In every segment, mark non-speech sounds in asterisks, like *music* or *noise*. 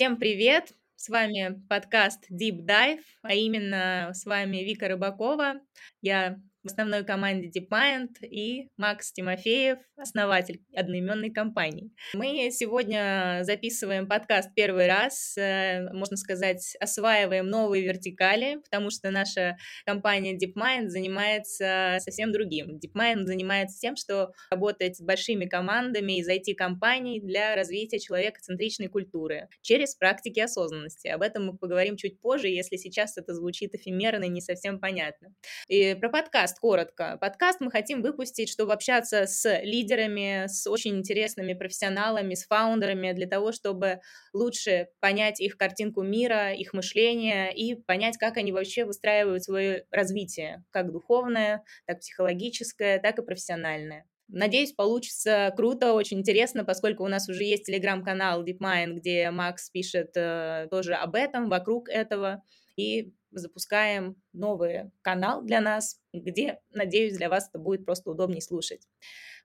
Всем привет! С вами подкаст Deep Dive, а именно с вами Вика Рыбакова. Я в основной команде DeepMind и Макс Тимофеев, основатель одноименной компании. Мы сегодня записываем подкаст первый раз, э, можно сказать, осваиваем новые вертикали, потому что наша компания DeepMind занимается совсем другим. DeepMind занимается тем, что работает с большими командами из IT-компаний для развития человекоцентричной культуры через практики осознанности. Об этом мы поговорим чуть позже, если сейчас это звучит эфемерно и не совсем понятно. И про подкаст подкаст коротко. Подкаст мы хотим выпустить, чтобы общаться с лидерами, с очень интересными профессионалами, с фаундерами, для того, чтобы лучше понять их картинку мира, их мышление и понять, как они вообще выстраивают свое развитие, как духовное, так психологическое, так и профессиональное. Надеюсь, получится круто, очень интересно, поскольку у нас уже есть телеграм-канал DeepMind, где Макс пишет э, тоже об этом, вокруг этого. И запускаем новый канал для нас, где, надеюсь, для вас это будет просто удобнее слушать.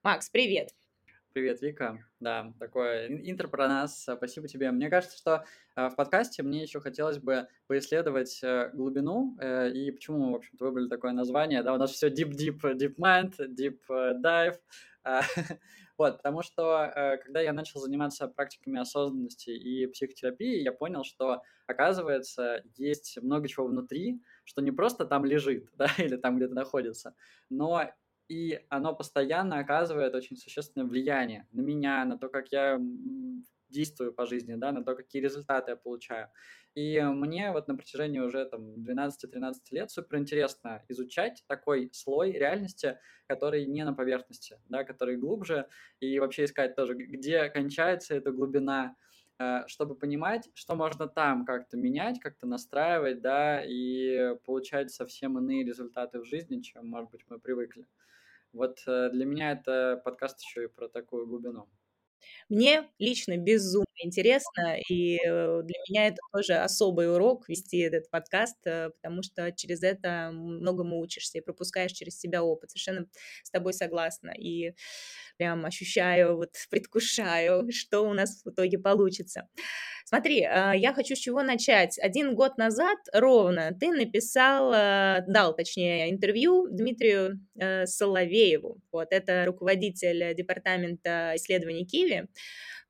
Макс, привет! Привет, Вика. Да, такое интро про нас. Спасибо тебе. Мне кажется, что э, в подкасте мне еще хотелось бы поисследовать э, глубину э, и почему в общем-то, выбрали такое название. Да, у нас все deep, deep, deep mind, deep dive. *laughs* Вот, потому что э, когда я начал заниматься практиками осознанности и психотерапии, я понял, что, оказывается, есть много чего внутри, что не просто там лежит, *laughs* да, или там где-то находится, но и оно постоянно оказывает очень существенное влияние на меня, на то, как я действую по жизни, да, на то, какие результаты я получаю. И мне вот на протяжении уже там 12-13 лет супер интересно изучать такой слой реальности, который не на поверхности, да, который глубже, и вообще искать тоже, где кончается эта глубина, э, чтобы понимать, что можно там как-то менять, как-то настраивать, да, и получать совсем иные результаты в жизни, чем, может быть, мы привыкли. Вот э, для меня это подкаст еще и про такую глубину. Мне лично безумно интересно, и э, для меня это тоже особый урок вести этот подкаст, э, потому что через это многому учишься и пропускаешь через себя опыт. Совершенно с тобой согласна. И прям ощущаю, вот предвкушаю, что у нас в итоге получится. Смотри, а, я хочу с чего начать. Один год назад ровно ты написал, э, дал, точнее, интервью Дмитрию Соловееву. Вот, это руководитель департамента исследований Киви.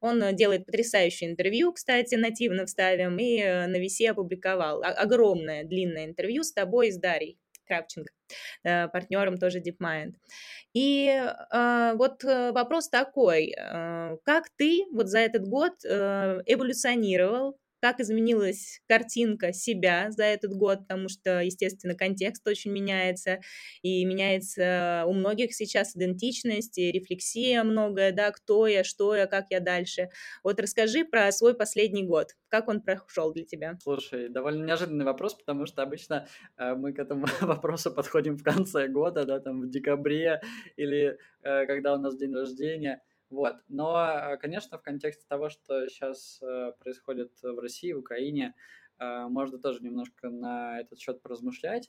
Он э, делает потрясающее интервью, кстати, нативно вставим, и э, на VC опубликовал. Огромное, длинное интервью с тобой и с Дарьей. Кравченко, э, партнером тоже DeepMind. И э, вот вопрос такой, э, как ты вот за этот год э, эволюционировал, как изменилась картинка себя за этот год, потому что, естественно, контекст очень меняется, и меняется у многих сейчас идентичность, и рефлексия многое, да, кто я, что я, как я дальше. Вот расскажи про свой последний год, как он прошел для тебя? Слушай, довольно неожиданный вопрос, потому что обычно э, мы к этому *laughs* вопросу подходим в конце года, да, там в декабре или э, когда у нас день рождения. Вот. Но, э, конечно, в контексте того, что сейчас э, происходит в России, в Украине, э, можно тоже немножко на этот счет поразмышлять,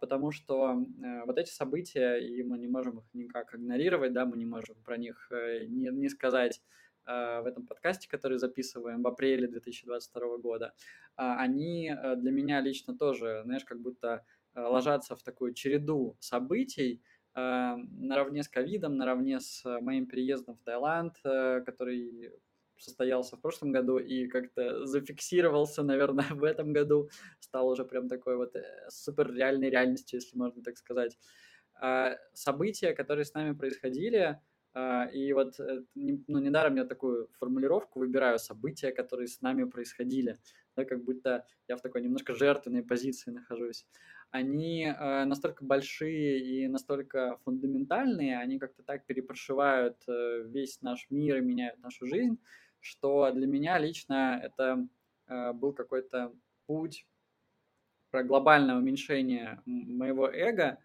потому что вот эти события, и мы не можем их никак игнорировать, да, мы не можем про них не, не сказать в этом подкасте, который записываем в апреле 2022 года, они для меня лично тоже, знаешь, как будто ложатся в такую череду событий, наравне с ковидом, наравне с э, моим переездом в Таиланд, э, который состоялся в прошлом году и как-то зафиксировался, *laughs* наверное, в этом году, стал уже прям такой вот супер реальной реальностью, если можно так сказать. А, события, которые с нами происходили, а, и вот ну, недаром я такую формулировку выбираю, события, которые с нами происходили, да, как будто я в такой немножко жертвенной позиции нахожусь они э, настолько большие и настолько фундаментальные, они как-то так перепрошивают э, весь наш мир и меняют нашу жизнь, что для меня лично это э, был какой-то путь про глобальное уменьшение моего эго,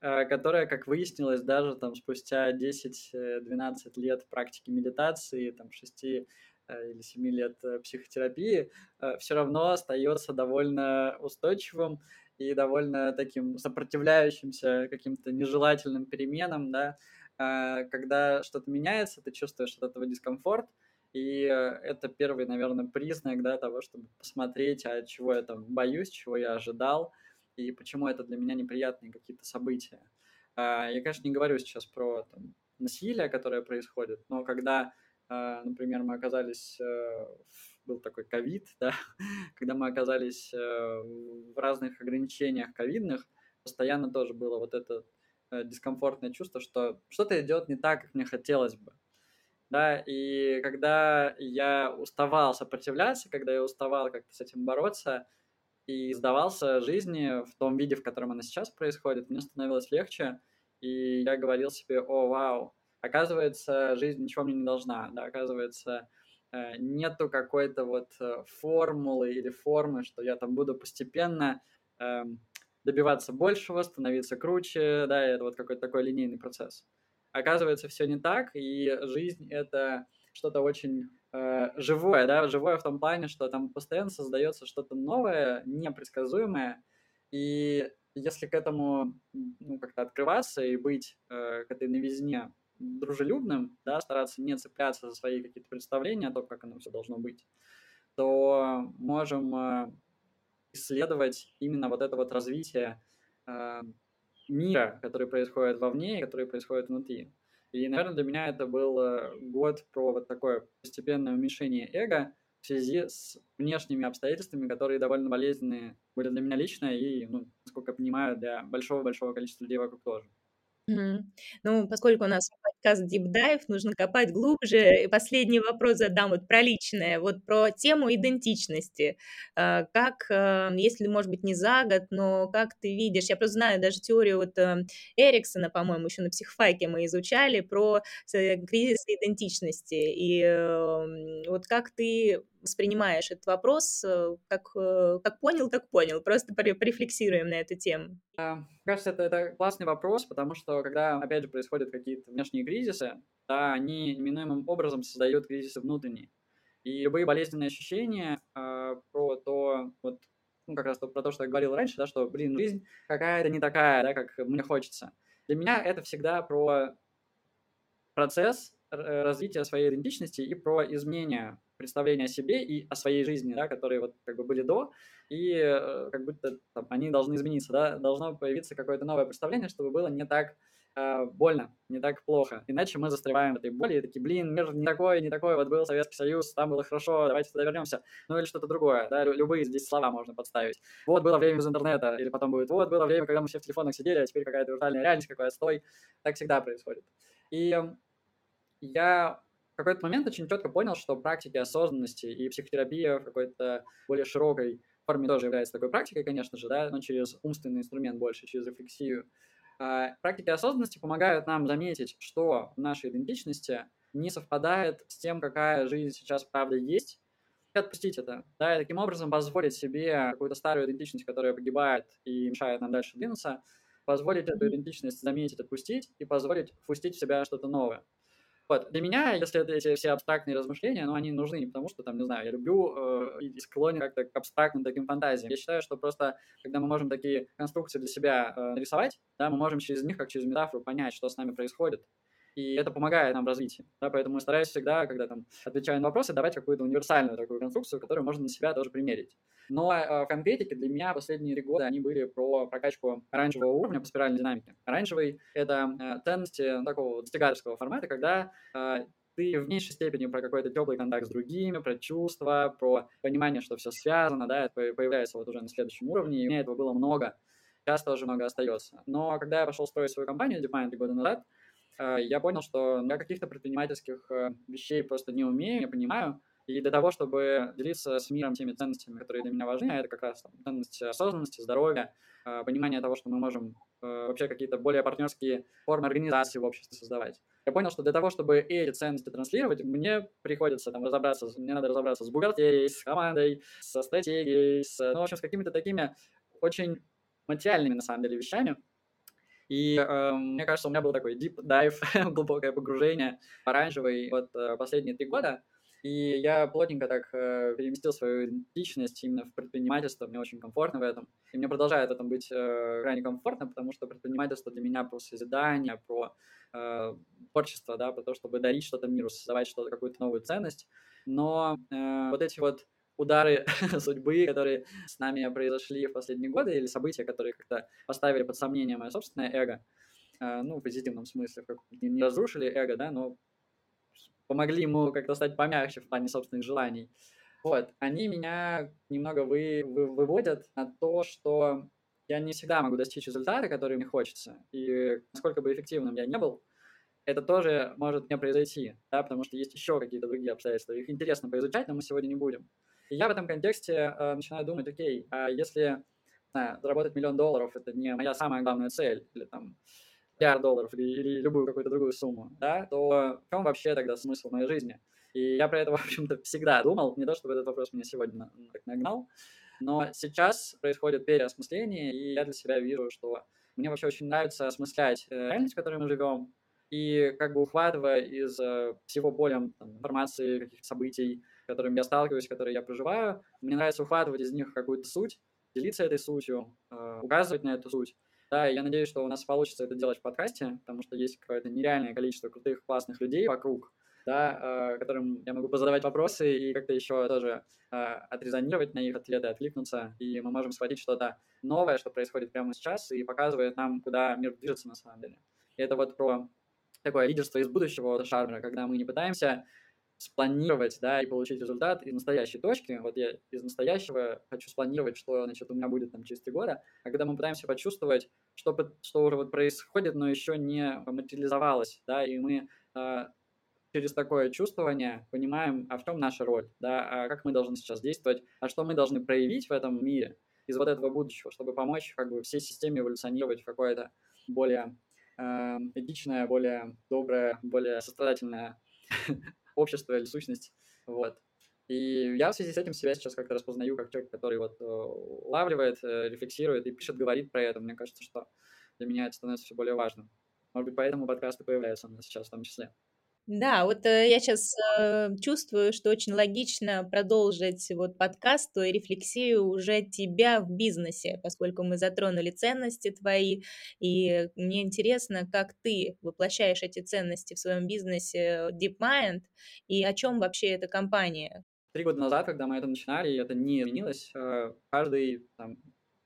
э, которое, как выяснилось, даже там спустя 10-12 лет практики медитации, там 6 э, или 7 лет э, психотерапии, все равно остается довольно устойчивым и довольно таким сопротивляющимся каким-то нежелательным переменам, да, а, когда что-то меняется, ты чувствуешь от этого дискомфорт, И это первый, наверное, признак да, того, чтобы посмотреть, а чего я там боюсь, чего я ожидал, и почему это для меня неприятные какие-то события. А, я, конечно, не говорю сейчас про там, насилие, которое происходит, но когда, а, например, мы оказались, э, был такой ковид, да, *laughs* когда мы оказались э, в разных ограничениях ковидных, постоянно тоже было вот это э, дискомфортное чувство, что что-то идет не так, как мне хотелось бы. Да, и когда я уставал сопротивляться, когда я уставал как-то с этим бороться и сдавался жизни в том виде, в котором она сейчас происходит, мне становилось легче, и я говорил себе, о, вау, оказывается, жизнь ничего мне не должна, да, оказывается, нету какой-то вот э, формулы или формы, что я там буду постепенно эм, добиваться большего, становиться круче, да, это вот какой-то такой линейный процесс. Оказывается, все не так, и жизнь это что-то очень э, живое, да, живое в том плане, что там постоянно создается что-то новое, непредсказуемое, и если к этому ну, как-то открываться и быть э, к этой новизне дружелюбным, да, стараться не цепляться за свои какие-то представления о том, как оно все должно быть, то можем э, исследовать именно вот это вот развитие э, мира, который происходит вовне и который происходит внутри. И, наверное, для меня это был э, год про вот такое постепенное уменьшение эго в связи с внешними обстоятельствами, которые довольно болезненные были для меня лично и, ну, насколько я понимаю, для большого-большого количества людей вокруг тоже. Мгм. Ну, поскольку у нас подкаст Deep Dive, нужно копать глубже. И последний вопрос задам вот про личное, вот про тему идентичности. А, как, а, если, может быть, не за год, но как ты видишь, я просто знаю даже теорию вот э, Эриксона, по-моему, еще на психфаке мы изучали про кризис идентичности. И эм, вот как ты воспринимаешь этот вопрос, э, как, э, как понял, так понял. Просто порефлексируем на эту тему. Мне кажется, это, это классный вопрос, потому что когда, опять же, происходят какие-то внешние кризисы, да, они неминуемым образом создают кризисы внутренние. И любые болезненные ощущения э, про то, вот, ну, как раз то, про то, что я говорил раньше, да, что, блин, жизнь какая-то не такая, да, как мне хочется. Для меня это всегда про процесс развития своей идентичности и про изменение представления о себе и о своей жизни, да, которые вот как бы были до, и э, как будто там, они должны измениться, да, должно появиться какое-то новое представление, чтобы было не так э, больно, не так плохо. Иначе мы застреваем в этой боли и такие, блин, мир не такой, не такой, вот был Советский Союз, там было хорошо, давайте туда вернемся. Ну или что-то другое, да, любые здесь слова можно подставить. Вот было время без интернета, или потом будет, вот было время, когда мы все в телефонах сидели, а теперь какая-то виртуальная реальность, какой отстой. Так всегда происходит. И я в какой-то момент очень четко понял, что практики осознанности и психотерапия в какой-то более широкой форме тоже является такой практикой, конечно же, да, но через умственный инструмент больше, через рефлексию. А, практики осознанности помогают нам заметить, что в нашей идентичности не совпадает с тем, какая жизнь сейчас правда есть, и отпустить это, да, и таким образом позволить себе какую-то старую идентичность, которая погибает и мешает нам дальше двинуться, позволить эту идентичность заметить, отпустить и позволить впустить в себя что-то новое. Вот. Для меня, если это эти все абстрактные размышления, ну, они нужны потому, что, там, не знаю, я люблю э, и склонен как-то к абстрактным таким фантазиям. Я считаю, что просто, когда мы можем такие конструкции для себя э, нарисовать, да, мы можем через них, как через метафору, понять, что с нами происходит, и это помогает нам в развитии. Да, поэтому я стараюсь всегда, когда там отвечаю на вопросы, давать какую-то универсальную такую конструкцию, которую можно на себя тоже примерить. Но э, в конкретике для меня последние три года они были про прокачку оранжевого уровня по спиральной динамике. Оранжевый — это э, ценности ну, такого достигаторского формата, когда э, ты в меньшей степени про какой-то теплый контакт с другими, про чувства, про понимание, что все связано, да, это появляется вот уже на следующем уровне, и у меня этого было много, сейчас тоже много остается. Но когда я пошел строить свою компанию DeepMind три года назад, э, я понял, что я каких-то предпринимательских э, вещей просто не умею, не понимаю, и для того, чтобы делиться с миром теми ценностями, которые для меня важны, а это как раз там, ценности осознанности, здоровья, э, понимание того, что мы можем э, вообще какие-то более партнерские формы организации в обществе создавать. Я понял, что для того, чтобы эти ценности транслировать, мне приходится там разобраться, мне надо разобраться с бухгалтерией, с командой, со стратегией, с, ну, в общем, с какими-то такими очень материальными, на самом деле, вещами, и э, мне кажется, у меня был такой deep dive, *laughs* глубокое погружение оранжевый вот э, последние три года. И я плотненько так э, переместил свою идентичность именно в предпринимательство, мне очень комфортно в этом. И мне продолжает в этом быть э, крайне комфортно, потому что предпринимательство для меня про созидание, про э, творчество, да, про то, чтобы дарить что-то миру, создавать что-то, какую-то новую ценность. Но э, вот эти вот удары *laughs* судьбы, которые с нами произошли в последние годы, или события, которые как-то поставили под сомнение мое собственное эго, э, ну, в позитивном смысле, как не разрушили эго, да, но помогли ему как-то стать помягче в плане собственных желаний. Вот, они меня немного вы, вы, выводят на то, что я не всегда могу достичь результата, который мне хочется. И насколько бы эффективным я не был, это тоже может не произойти, да, потому что есть еще какие-то другие обстоятельства. Их интересно поизучать, но мы сегодня не будем. И я в этом контексте э, начинаю думать, окей, а если знаю, заработать миллион долларов, это не моя самая главная цель, или там миллиард долларов или, или любую какую-то другую сумму, да, то в чем вообще тогда смысл моей жизни? И я про это, *laughs* в общем-то, всегда думал, не то чтобы этот вопрос меня сегодня нагнал, но сейчас происходит переосмысление, и я для себя вижу, что мне вообще очень нравится осмыслять э, реальность, в которой мы живем, и как бы ухватывая из э, всего поля там, информации, каких-то событий, с которыми я сталкиваюсь, которые я проживаю, мне нравится ухватывать из них какую-то суть, делиться этой сутью, э, указывать на эту суть, да, я надеюсь, что у нас получится это делать в подкасте, потому что есть какое-то нереальное количество крутых, классных людей вокруг, да, э, которым я могу позадавать вопросы и как-то еще тоже э, отрезонировать на их ответы, откликнуться, и мы можем схватить что-то новое, что происходит прямо сейчас, и показывает нам, куда мир движется на самом деле. И это вот про такое лидерство из будущего Шармера, когда мы не пытаемся спланировать, да, и получить результат из настоящей точки. Вот я из настоящего хочу спланировать, что, значит, у меня будет там через три года, а когда мы пытаемся почувствовать, что, что уже вот происходит, но еще не материализовалось, да, и мы э, через такое чувствование понимаем, а в чем наша роль, да, а как мы должны сейчас действовать, а что мы должны проявить в этом мире из вот этого будущего, чтобы помочь как бы всей системе эволюционировать в какое-то более э, этичное, более доброе, более сострадательное *laughs* общество или сущность. Вот. И я в связи с этим себя сейчас как-то распознаю как человек, который вот э, улавливает, э, рефлексирует и пишет, говорит про это. Мне кажется, что для меня это становится все более важным. Может быть, поэтому подкасты появляются у нас сейчас в том числе. Да, вот э, я сейчас э, чувствую, что очень логично продолжить вот подкаст и рефлексию уже тебя в бизнесе, поскольку мы затронули ценности твои, и мне интересно, как ты воплощаешь эти ценности в своем бизнесе DeepMind, и о чем вообще эта компания? Три года назад, когда мы это начинали, это не изменилось, э, каждый, там,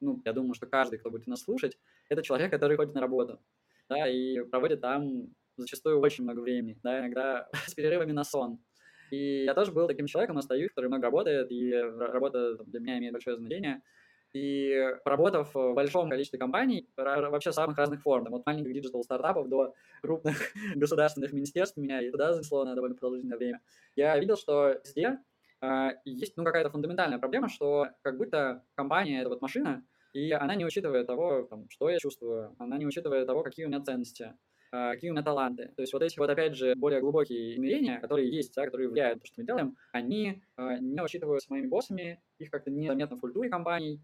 ну, я думаю, что каждый, кто будет нас слушать, это человек, который ходит на работу, да, и проводит там зачастую очень много времени, да, иногда *laughs* с перерывами на сон. И я тоже был таким человеком, остаюсь, который много работает, и работа для меня имеет большое значение. И поработав в большом количестве компаний, вообще самых разных форм, от маленьких диджитал-стартапов до крупных *laughs* государственных министерств, меня и туда занесло на довольно продолжительное время, я видел, что везде э, есть ну, какая-то фундаментальная проблема, что как будто компания — это вот машина, и она не учитывает того, там, что я чувствую, она не учитывает того, какие у меня ценности, какие у меня таланты. То есть вот эти вот, опять же, более глубокие измерения, которые есть, да, которые влияют на то, что мы делаем, они э, не учитываются моими боссами, их как-то незаметно в культуре компаний.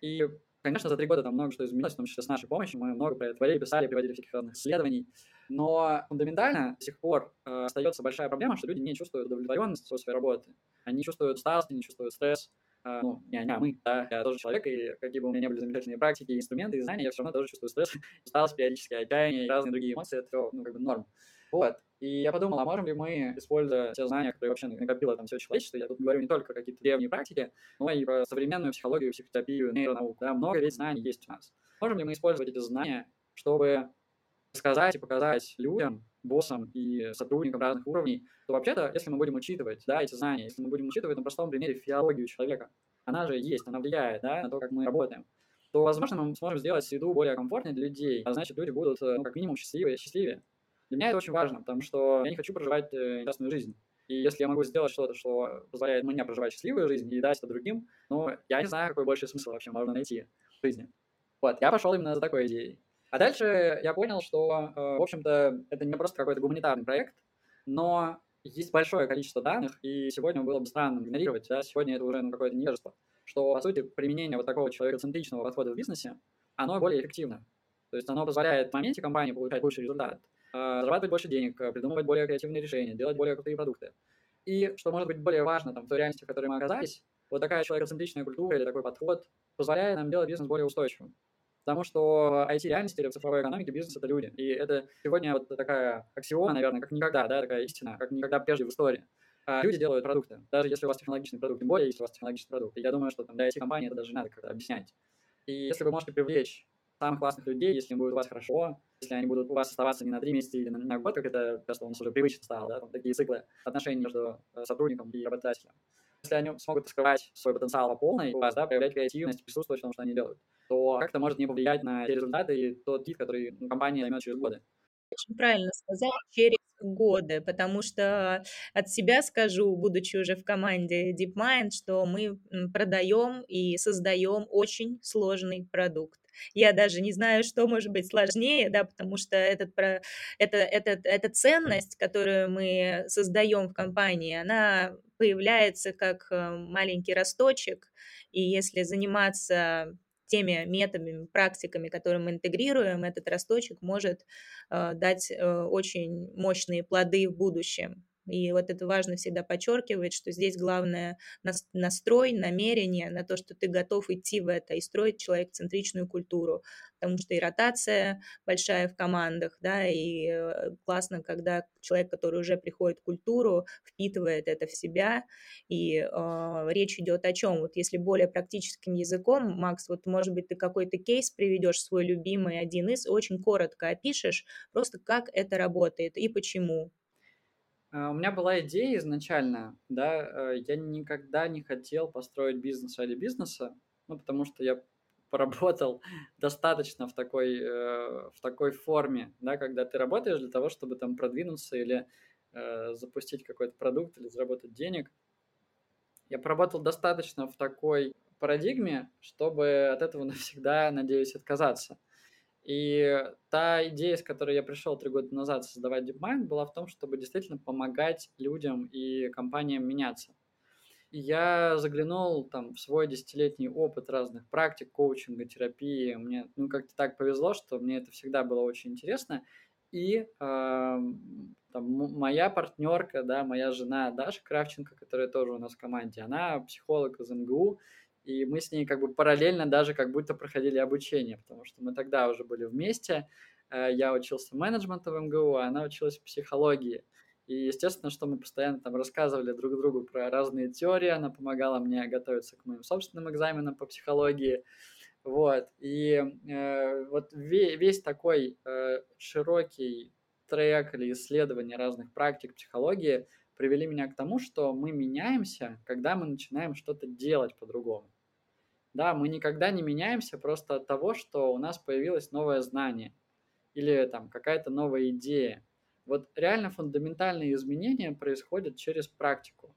И, конечно, за три года там много что изменилось, в том числе с нашей помощью. Мы много про это творили, писали, приводили всяких разных исследований. Но фундаментально до сих пор э, остается большая проблема, что люди не чувствуют удовлетворенности от своей работы. Они чувствуют усталость, они чувствуют стресс, а, ну, не они, а мы, да, я тоже человек, и какие бы у меня не были замечательные практики, инструменты и знания, я все равно тоже чувствую стресс, *laughs* усталость периодически, отчаяние и разные другие эмоции, это все, ну, как бы норм. Вот. И я подумал, а можем ли мы, используя те знания, которые вообще накопило там все человечество, я тут говорю не только какие-то древние практики, но и про современную психологию, психотерапию, нейронауку, да, много ведь знаний есть у нас. Можем ли мы использовать эти знания, чтобы сказать и показать людям, боссам и сотрудникам разных уровней, то вообще-то, если мы будем учитывать да, эти знания, если мы будем учитывать на простом примере физиологию человека, она же есть, она влияет да, на то, как мы работаем, то, возможно, мы сможем сделать среду более комфортной для людей, а значит, люди будут, ну, как минимум, счастливее, счастливее. Для меня это очень важно, потому что я не хочу проживать э, несчастную жизнь. И если я могу сделать что-то, что позволяет мне проживать счастливую жизнь и дать это другим, ну, я не знаю, какой больший смысл вообще можно найти в жизни. Вот, я пошел именно за такой идеей. А дальше я понял, что, э, в общем-то, это не просто какой-то гуманитарный проект, но есть большое количество данных, и сегодня было бы странно игнорировать, да, сегодня это уже ну, какое-то невежество, что, по сути, применение вот такого человекоцентричного подхода в бизнесе, оно более эффективно. То есть оно позволяет в моменте компании получать лучший результат, э, зарабатывать больше денег, придумывать более креативные решения, делать более крутые продукты. И что может быть более важно там, в той реальности, в которой мы оказались, вот такая человекоцентричная культура или такой подход позволяет нам делать бизнес более устойчивым. Потому что IT-реальности или цифровой экономике бизнес – это люди. И это сегодня вот такая аксиома, наверное, как никогда, да, такая истина, как никогда прежде в истории. А люди делают продукты, даже если у вас технологичный продукт, тем более, если у вас технологичный продукт. И я думаю, что там, для IT-компании это даже надо как-то объяснять. И если вы можете привлечь самых классных людей, если им будет у вас хорошо, если они будут у вас оставаться не на три месяца или на, на год, как это просто у нас уже привычно стало, да, там такие циклы отношений между э, сотрудником и работодателем. Если они смогут раскрывать свой потенциал по полной, у вас, да, проявлять креативность, присутствовать в том, что они делают, то как-то может не повлиять на те результаты и тот вид, который ну, компания займет через годы. Очень правильно сказал, через годы, потому что от себя скажу, будучи уже в команде DeepMind, что мы продаем и создаем очень сложный продукт. Я даже не знаю, что может быть сложнее, да, потому что этот, это, это, эта ценность, которую мы создаем в компании, она появляется как э, маленький росточек, и если заниматься теми методами, практиками, которые мы интегрируем, этот росточек может э, дать э, очень мощные плоды в будущем. И вот это важно всегда подчеркивать, что здесь главное настрой, намерение на то, что ты готов идти в это и строить человек-центричную культуру, потому что и ротация большая в командах, да, и э, классно, когда человек, который уже приходит в культуру, впитывает это в себя, и э, речь идет о чем? Вот если более практическим языком, Макс, вот может быть ты какой-то кейс приведешь свой любимый один из, очень коротко опишешь, просто как это работает и почему. А, у меня была идея изначально, да, э, я никогда не хотел построить бизнес ради бизнеса, ну, потому что я поработал *laughs* достаточно в такой, э, в такой форме, да, когда ты работаешь для того, чтобы там продвинуться или э, запустить какой-то продукт или заработать денег. Я поработал достаточно в такой парадигме, чтобы от этого *laughs* навсегда, надеюсь, отказаться. И та идея, с которой я пришел три года назад создавать DeepMind, была в том, чтобы действительно помогать людям и компаниям меняться. И я заглянул там в свой десятилетний опыт разных практик, коучинга, терапии. Мне ну как-то так повезло, что мне это всегда было очень интересно. И э, там, моя партнерка, да, моя жена Даша Кравченко, которая тоже у нас в команде, она психолог из МГУ, и мы с ней как бы параллельно даже как будто проходили обучение, потому что мы тогда уже были вместе. Э, я учился менеджменту в МГУ, а она училась психологии. И естественно, что мы постоянно там рассказывали друг другу про разные теории, она помогала мне готовиться к моим собственным экзаменам по психологии. Вот. И э, вот весь, весь такой э, широкий трек или исследование разных практик психологии привели меня к тому, что мы меняемся, когда мы начинаем что-то делать по-другому. Да, мы никогда не меняемся просто от того, что у нас появилось новое знание или там какая-то новая идея. Вот реально фундаментальные изменения происходят через практику.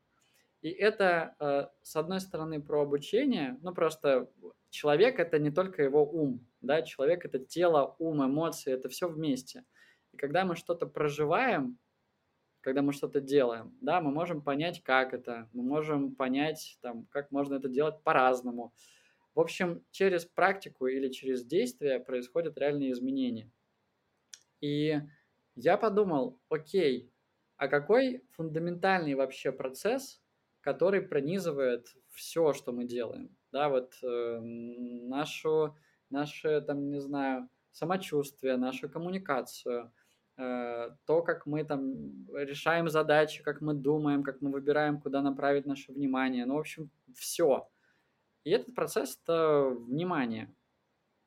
И это, э, с одной стороны, про обучение, ну просто человек это не только его ум, да, человек это тело, ум, эмоции, это все вместе. И когда мы что-то проживаем, когда мы что-то делаем, да, мы можем понять, как это, мы можем понять, там, как можно это делать по-разному. В общем, через практику или через действие происходят реальные изменения. И я подумал, окей, а какой фундаментальный вообще процесс, который пронизывает все, что мы делаем? Да, вот э, нашу, наше, там, не знаю, самочувствие, нашу коммуникацию, э, то, как мы там решаем задачи, как мы думаем, как мы выбираем, куда направить наше внимание. Ну, в общем, все. И этот процесс – это внимание,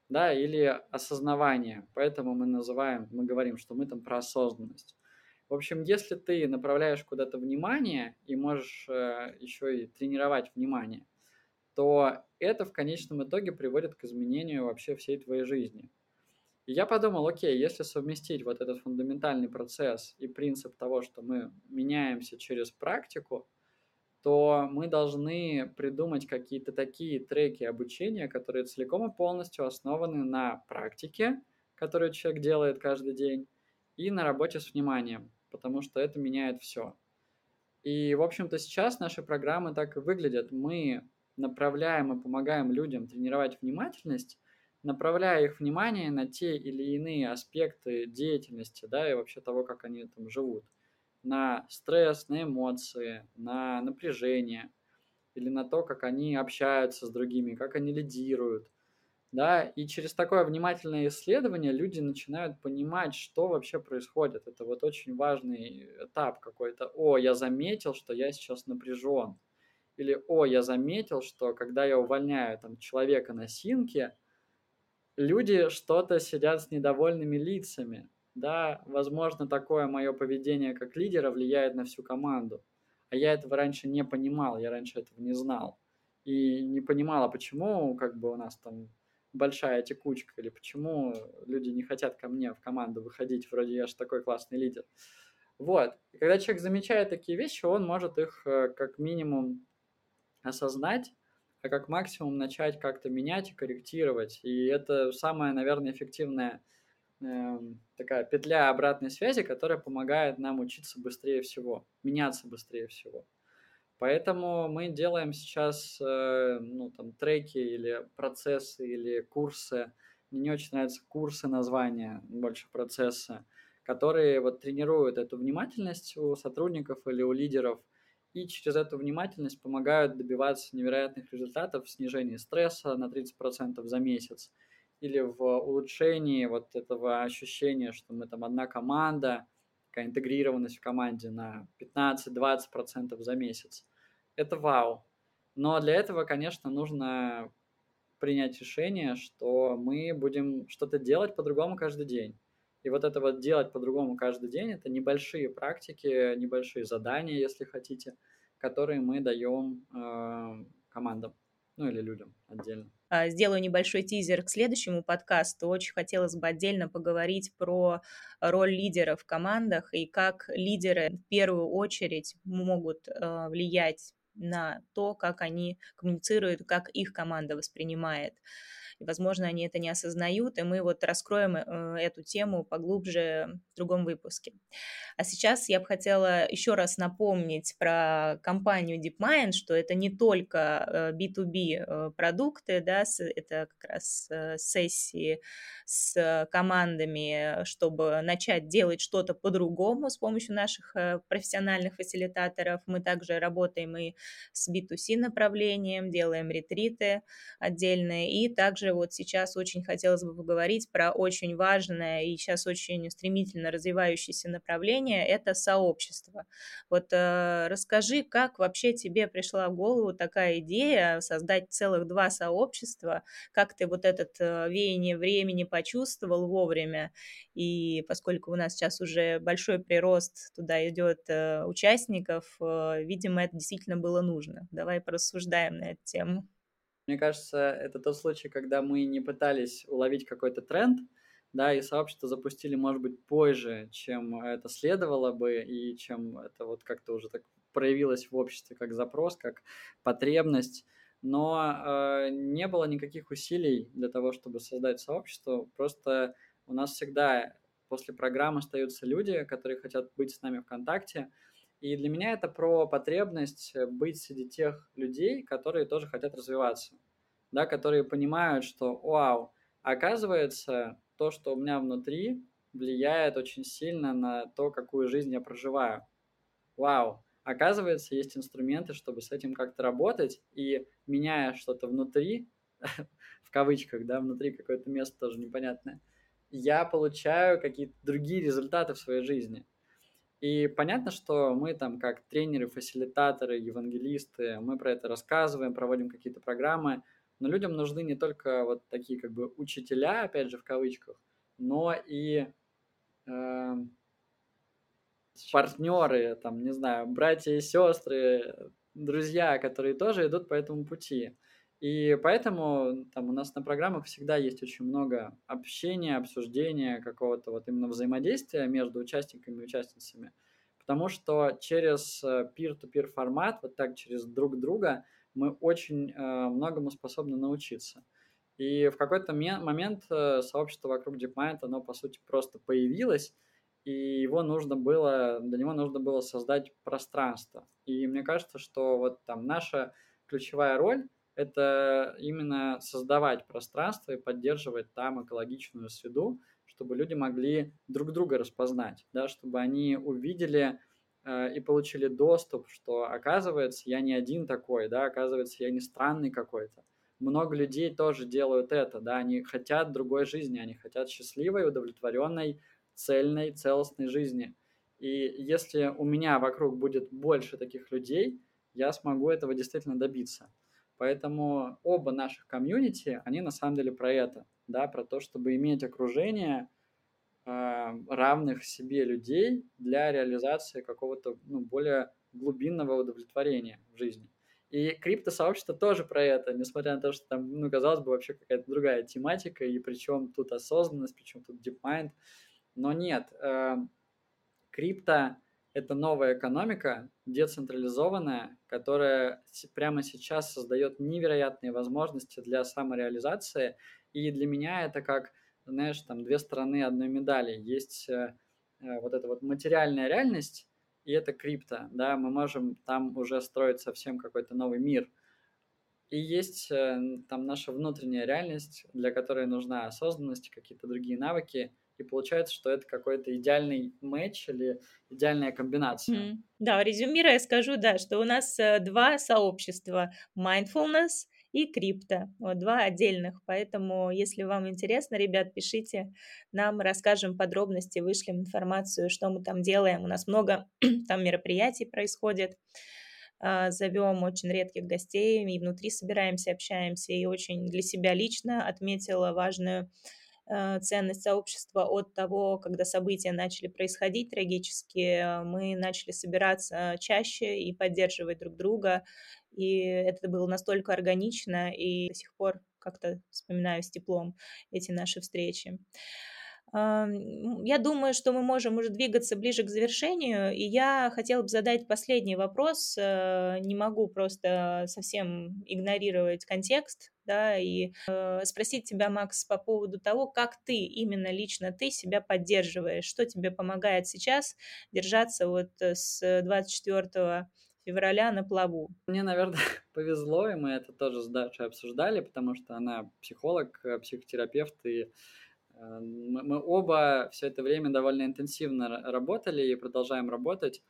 да, или осознавание. Поэтому мы называем, мы говорим, что мы там про осознанность. В общем, если ты направляешь куда-то внимание и можешь э, еще и тренировать внимание, то это в конечном итоге приводит к изменению вообще всей твоей жизни. И я подумал, окей, если совместить вот этот фундаментальный процесс и принцип того, что мы меняемся через практику, то мы должны придумать какие-то такие треки обучения, которые целиком и полностью основаны на практике, которую человек делает каждый день, и на работе с вниманием, потому что это меняет все. И, в общем-то, сейчас наши программы так и выглядят. Мы направляем и помогаем людям тренировать внимательность, направляя их внимание на те или иные аспекты деятельности, да, и вообще того, как они там живут. На стресс, на эмоции, на напряжение или на то, как они общаются с другими, как они лидируют. Да, и через такое внимательное исследование люди начинают понимать, что вообще происходит. Это вот очень важный этап какой-то. О, я заметил, что я сейчас напряжен. Или, о, я заметил, что когда я увольняю там, человека на синке, люди что-то сидят с недовольными лицами. Да, возможно, такое мое поведение как лидера влияет на всю команду. А я этого раньше не понимал, я раньше этого не знал. И не понимала, почему как бы у нас там большая текучка, или почему люди не хотят ко мне в команду выходить, вроде я же такой классный лидер. Вот. И когда человек замечает такие вещи, он может их э, как минимум осознать, а как максимум начать как-то менять и корректировать. И это самая, наверное, эффективная э, такая петля обратной связи, которая помогает нам учиться быстрее всего, меняться быстрее всего. Поэтому мы делаем сейчас э, ну, там, треки или процессы или курсы. Мне не очень нравятся курсы названия, больше процессы, которые вот тренируют эту внимательность у сотрудников или у лидеров – и через эту внимательность помогают добиваться невероятных результатов в снижении стресса на 30% за месяц или в улучшении вот этого ощущения, что мы там одна команда, такая интегрированность в команде на 15-20% за месяц. Это вау. Но для этого, конечно, нужно принять решение, что мы будем что-то делать по-другому каждый день. И вот это вот делать по-другому каждый день, это небольшие практики, небольшие задания, если хотите, которые мы даем э, командам, ну или людям отдельно. А, сделаю небольшой тизер к следующему подкасту. Очень хотелось бы отдельно поговорить про роль лидеров в командах и как лидеры в первую очередь могут э, влиять на то, как они коммуницируют, как их команда воспринимает и, возможно, они это не осознают, и мы вот раскроем э, эту тему поглубже в другом выпуске. А сейчас я бы хотела еще раз напомнить про компанию DeepMind, что это не только B2B э, э, продукты, да, это как раз сессии с командами, чтобы начать делать что-то по-другому с помощью наших профессиональных фасилитаторов. Мы также работаем и с B2C направлением, делаем ретриты отдельные, и также вот сейчас очень хотелось бы поговорить про очень важное и сейчас очень стремительно развивающееся направление – это сообщество. Вот э, расскажи, как вообще тебе пришла в голову такая идея создать целых два сообщества, как ты вот этот э, веяние времени почувствовал вовремя, и поскольку у нас сейчас уже большой прирост туда идет э, участников, э, видимо, это действительно было нужно. Давай порассуждаем на эту тему. Мне кажется, это тот случай, когда мы не пытались уловить какой-то тренд, да, и сообщество запустили, может быть, позже, чем это следовало бы, и чем это вот как-то уже так проявилось в обществе как запрос, как потребность. Но э, не было никаких усилий для того, чтобы создать сообщество. Просто у нас всегда после программы остаются люди, которые хотят быть с нами в контакте, и для меня это про потребность э, быть среди тех людей, которые тоже хотят развиваться, да, которые понимают, что, вау, оказывается, то, что у меня внутри, влияет очень сильно на то, какую жизнь я проживаю. Вау, оказывается, есть инструменты, чтобы с этим как-то работать, и меняя что-то внутри, *laughs* в кавычках, да, внутри какое-то место тоже непонятное, я получаю какие-то другие результаты в своей жизни – и понятно, что мы там как тренеры, фасилитаторы, евангелисты, мы про это рассказываем, проводим какие-то программы, но людям нужны не только вот такие как бы учителя, опять же в кавычках, но и э, партнеры, там, не знаю, братья и сестры, друзья, которые тоже идут по этому пути. И поэтому там у нас на программах всегда есть очень много общения, обсуждения, какого-то вот именно взаимодействия между участниками и участницами. Потому что через э, peer-to-peer формат, вот так через друг друга, мы очень э, многому способны научиться. И в какой-то момент э, сообщество вокруг DeepMind, оно по сути просто появилось, и его нужно было, для него нужно было создать пространство. И мне кажется, что вот там наша ключевая роль это именно создавать пространство и поддерживать там экологичную среду, чтобы люди могли друг друга распознать, да, чтобы они увидели и получили доступ, что оказывается, я не один такой, да, оказывается, я не странный какой-то. Много людей тоже делают это, да, они хотят другой жизни, они хотят счастливой, удовлетворенной, цельной, целостной жизни. И если у меня вокруг будет больше таких людей, я смогу этого действительно добиться. Поэтому оба наших комьюнити, они на самом деле про это, да, про то, чтобы иметь окружение э, равных себе людей для реализации какого-то ну, более глубинного удовлетворения в жизни. И криптосообщество тоже про это, несмотря на то, что там, ну, казалось бы, вообще какая-то другая тематика, и причем тут осознанность, причем тут DeepMind. Но нет, э, крипто это новая экономика, децентрализованная, которая прямо сейчас создает невероятные возможности для самореализации. И для меня это как, знаешь, там две стороны одной медали. Есть э, э, вот эта вот материальная реальность, и это крипто, да, мы можем там уже строить совсем какой-то новый мир. И есть э, там наша внутренняя реальность, для которой нужна осознанность, какие-то другие навыки – и получается, что это какой-то идеальный матч или идеальная комбинация. Mm. Да, резюмируя, скажу, да, что у нас э, два сообщества – mindfulness и крипто, вот, два отдельных, поэтому, если вам интересно, ребят, пишите нам, расскажем подробности, вышлем информацию, что мы там делаем, у нас много *clears throat* там мероприятий происходит, а, зовем очень редких гостей, и внутри собираемся, общаемся, и очень для себя лично отметила важную ценность сообщества от того, когда события начали происходить трагически, мы начали собираться чаще и поддерживать друг друга, и это было настолько органично, и до сих пор как-то вспоминаю с теплом эти наши встречи. Я думаю, что мы можем уже двигаться ближе к завершению, и я хотела бы задать последний вопрос. Э, не могу просто совсем игнорировать контекст, да, и э, спросить тебя, Макс, по поводу того, как ты, именно лично ты себя поддерживаешь, что тебе помогает сейчас держаться вот э, с 24 февраля на плаву. Мне, наверное, *laughs* повезло, и мы это тоже с Дашей обсуждали, потому что она психолог, психотерапевт, и Э, мы оба все это время довольно интенсивно работали и продолжаем работать,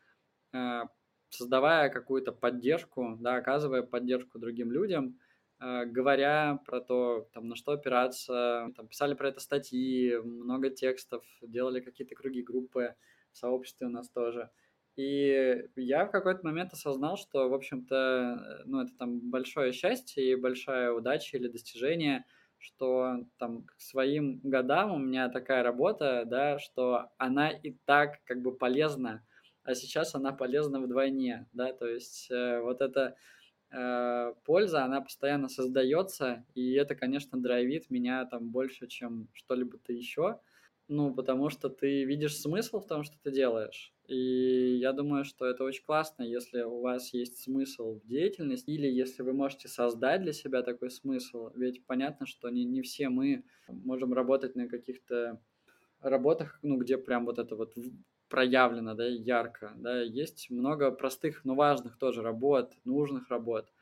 э, создавая какую-то поддержку, да, оказывая поддержку другим людям, э, говоря про то, там, на что опираться, там, писали про это статьи, много текстов, делали какие-то круги группы в сообществе у нас тоже. И я в какой-то момент осознал, что, в общем-то, ну, это там большое счастье и большая удача или достижение – что там к своим годам у меня такая работа, да, что она и так как бы полезна, а сейчас она полезна вдвойне, да, то есть э, вот эта э, польза, она постоянно создается, и это, конечно, драйвит меня там больше, чем что-либо-то еще, ну, потому что ты видишь смысл в том, что ты делаешь. И я думаю, что это очень классно, если у вас есть смысл в деятельности, или если вы можете создать для себя такой смысл. Ведь понятно, что не, не все мы можем работать на каких-то работах, ну, где прям вот это вот проявлено, да, ярко, да, есть много простых, но важных тоже работ, нужных работ,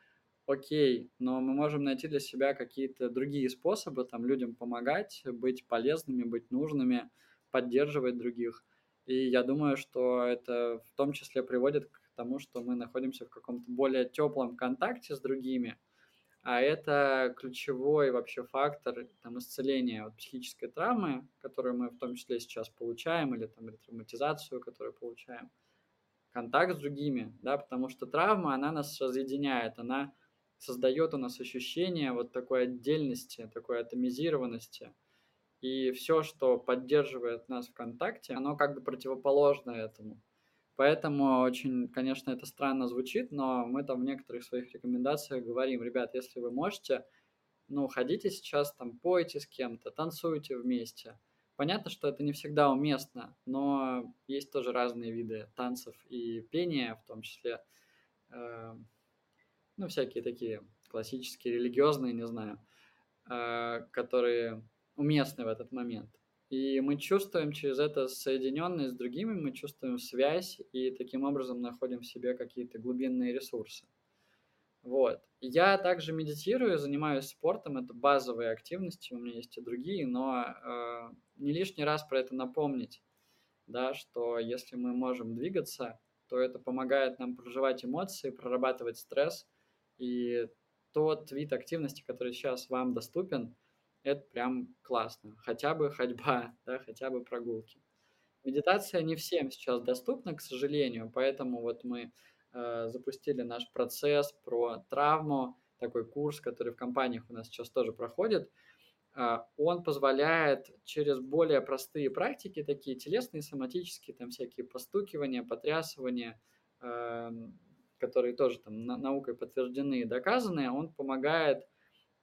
окей, но мы можем найти для себя какие-то другие способы, там, людям помогать, быть полезными, быть нужными, поддерживать других. И я думаю, что это в том числе приводит к тому, что мы находимся в каком-то более теплом контакте с другими, а это ключевой вообще фактор там, исцеления от психической травмы, которую мы в том числе сейчас получаем, или там ретравматизацию, которую получаем. Контакт с другими, да, потому что травма, она нас разъединяет, она создает у нас ощущение вот такой отдельности, такой атомизированности. И все, что поддерживает нас в контакте, оно как бы противоположно этому. Поэтому очень, конечно, это странно звучит, но мы там в некоторых своих рекомендациях говорим, ребят, если вы можете, ну, ходите сейчас там, пойте с кем-то, танцуйте вместе. Понятно, что это не всегда уместно, но есть тоже разные виды танцев и пения, в том числе э, ну, всякие такие классические, религиозные, не знаю, э, которые уместны в этот момент. И мы чувствуем через это соединенность с другими, мы чувствуем связь и таким образом находим в себе какие-то глубинные ресурсы. Вот. Я также медитирую, занимаюсь спортом, это базовые активности, у меня есть и другие, но э, не лишний раз про это напомнить, да, что если мы можем двигаться, то это помогает нам проживать эмоции, прорабатывать стресс. И тот вид активности, который сейчас вам доступен, это прям классно. Хотя бы ходьба, *laughs* да, хотя бы прогулки. Медитация не всем сейчас доступна, к сожалению, поэтому вот мы э, запустили наш процесс про травму, такой курс, который в компаниях у нас сейчас тоже проходит. Э, он позволяет через более простые практики, такие телесные, соматические, там всякие постукивания, потрясывания, э, которые тоже там наукой подтверждены и доказаны, он помогает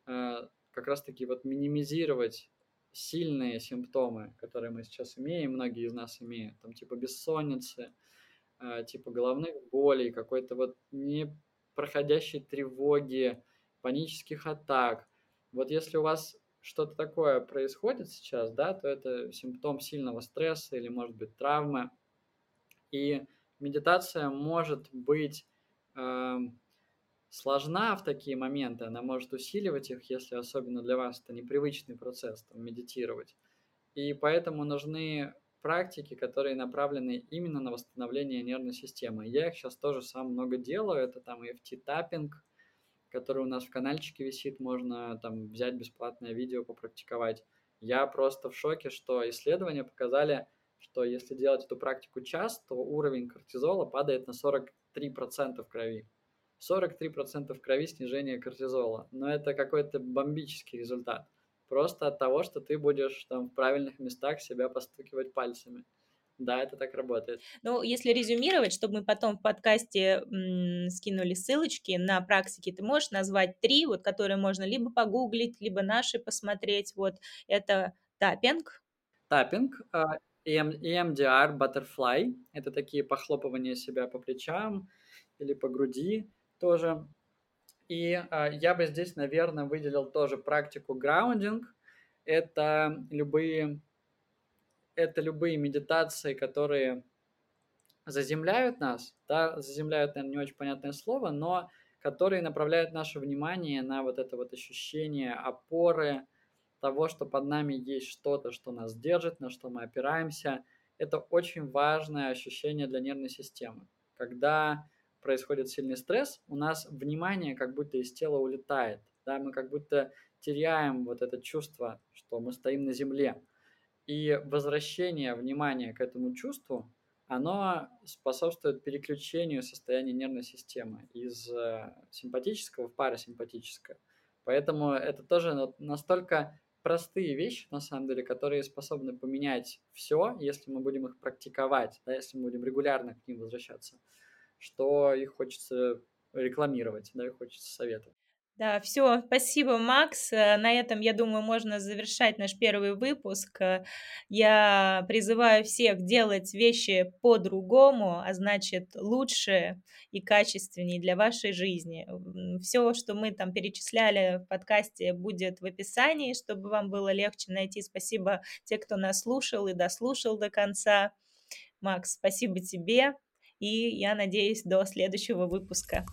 э, как раз-таки вот минимизировать сильные симптомы, которые мы сейчас имеем, многие из нас имеют, там типа бессонницы, э, типа головных болей, какой-то вот непроходящей тревоги, панических атак. Вот если у вас что-то такое происходит сейчас, да, то это симптом сильного стресса или, может быть, травмы. И медитация может быть э, сложна в такие моменты, она может усиливать их, если особенно для вас это непривычный процесс, там, медитировать. И поэтому нужны практики, которые направлены именно на восстановление нервной системы. Я их сейчас тоже сам много делаю, это там EFT-таппинг, который у нас в каналчике висит, можно там взять бесплатное видео, попрактиковать. Я просто в шоке, что исследования показали, что если делать эту практику час, то уровень кортизола падает на 43% в крови. 43% в крови снижение кортизола. Но это какой-то бомбический результат. Просто от того, что ты будешь там в правильных местах себя постукивать пальцами. Да, это так работает. Ну, если резюмировать, чтобы мы потом в подкасте м, скинули ссылочки на практики, ты можешь назвать три, вот, которые можно либо погуглить, либо наши посмотреть. Вот это таппинг. Таппинг, EMDR, Butterfly. Это такие похлопывания себя по плечам или по груди тоже. И а, я бы здесь, наверное, выделил тоже практику граундинг. Это любые это любые медитации, которые заземляют нас, да, заземляют, наверное, не очень понятное слово, но которые направляют наше внимание на вот это вот ощущение опоры, того, что под нами есть что-то, что нас держит, на что мы опираемся. Это очень важное ощущение для нервной системы. Когда происходит сильный стресс, у нас внимание как будто из тела улетает. Да, мы как будто теряем вот это чувство, что мы стоим на земле. И возвращение внимания к этому чувству, оно способствует переключению состояния нервной системы из э, симпатического в парасимпатическое. Поэтому это тоже настолько простые вещи, на самом деле, которые способны поменять все, если мы будем их практиковать, да, если мы будем регулярно к ним возвращаться, что их хочется рекламировать, да, их хочется советовать. Да, все, спасибо, Макс. Э, на этом, я думаю, можно завершать наш первый выпуск. Э, я призываю всех делать вещи по-другому, а значит, лучше и качественнее для вашей жизни. Все, что мы там перечисляли в подкасте, будет в описании, чтобы вам было легче найти. Спасибо те, кто нас слушал и дослушал до конца. Макс, спасибо тебе. И я надеюсь, до следующего выпуска.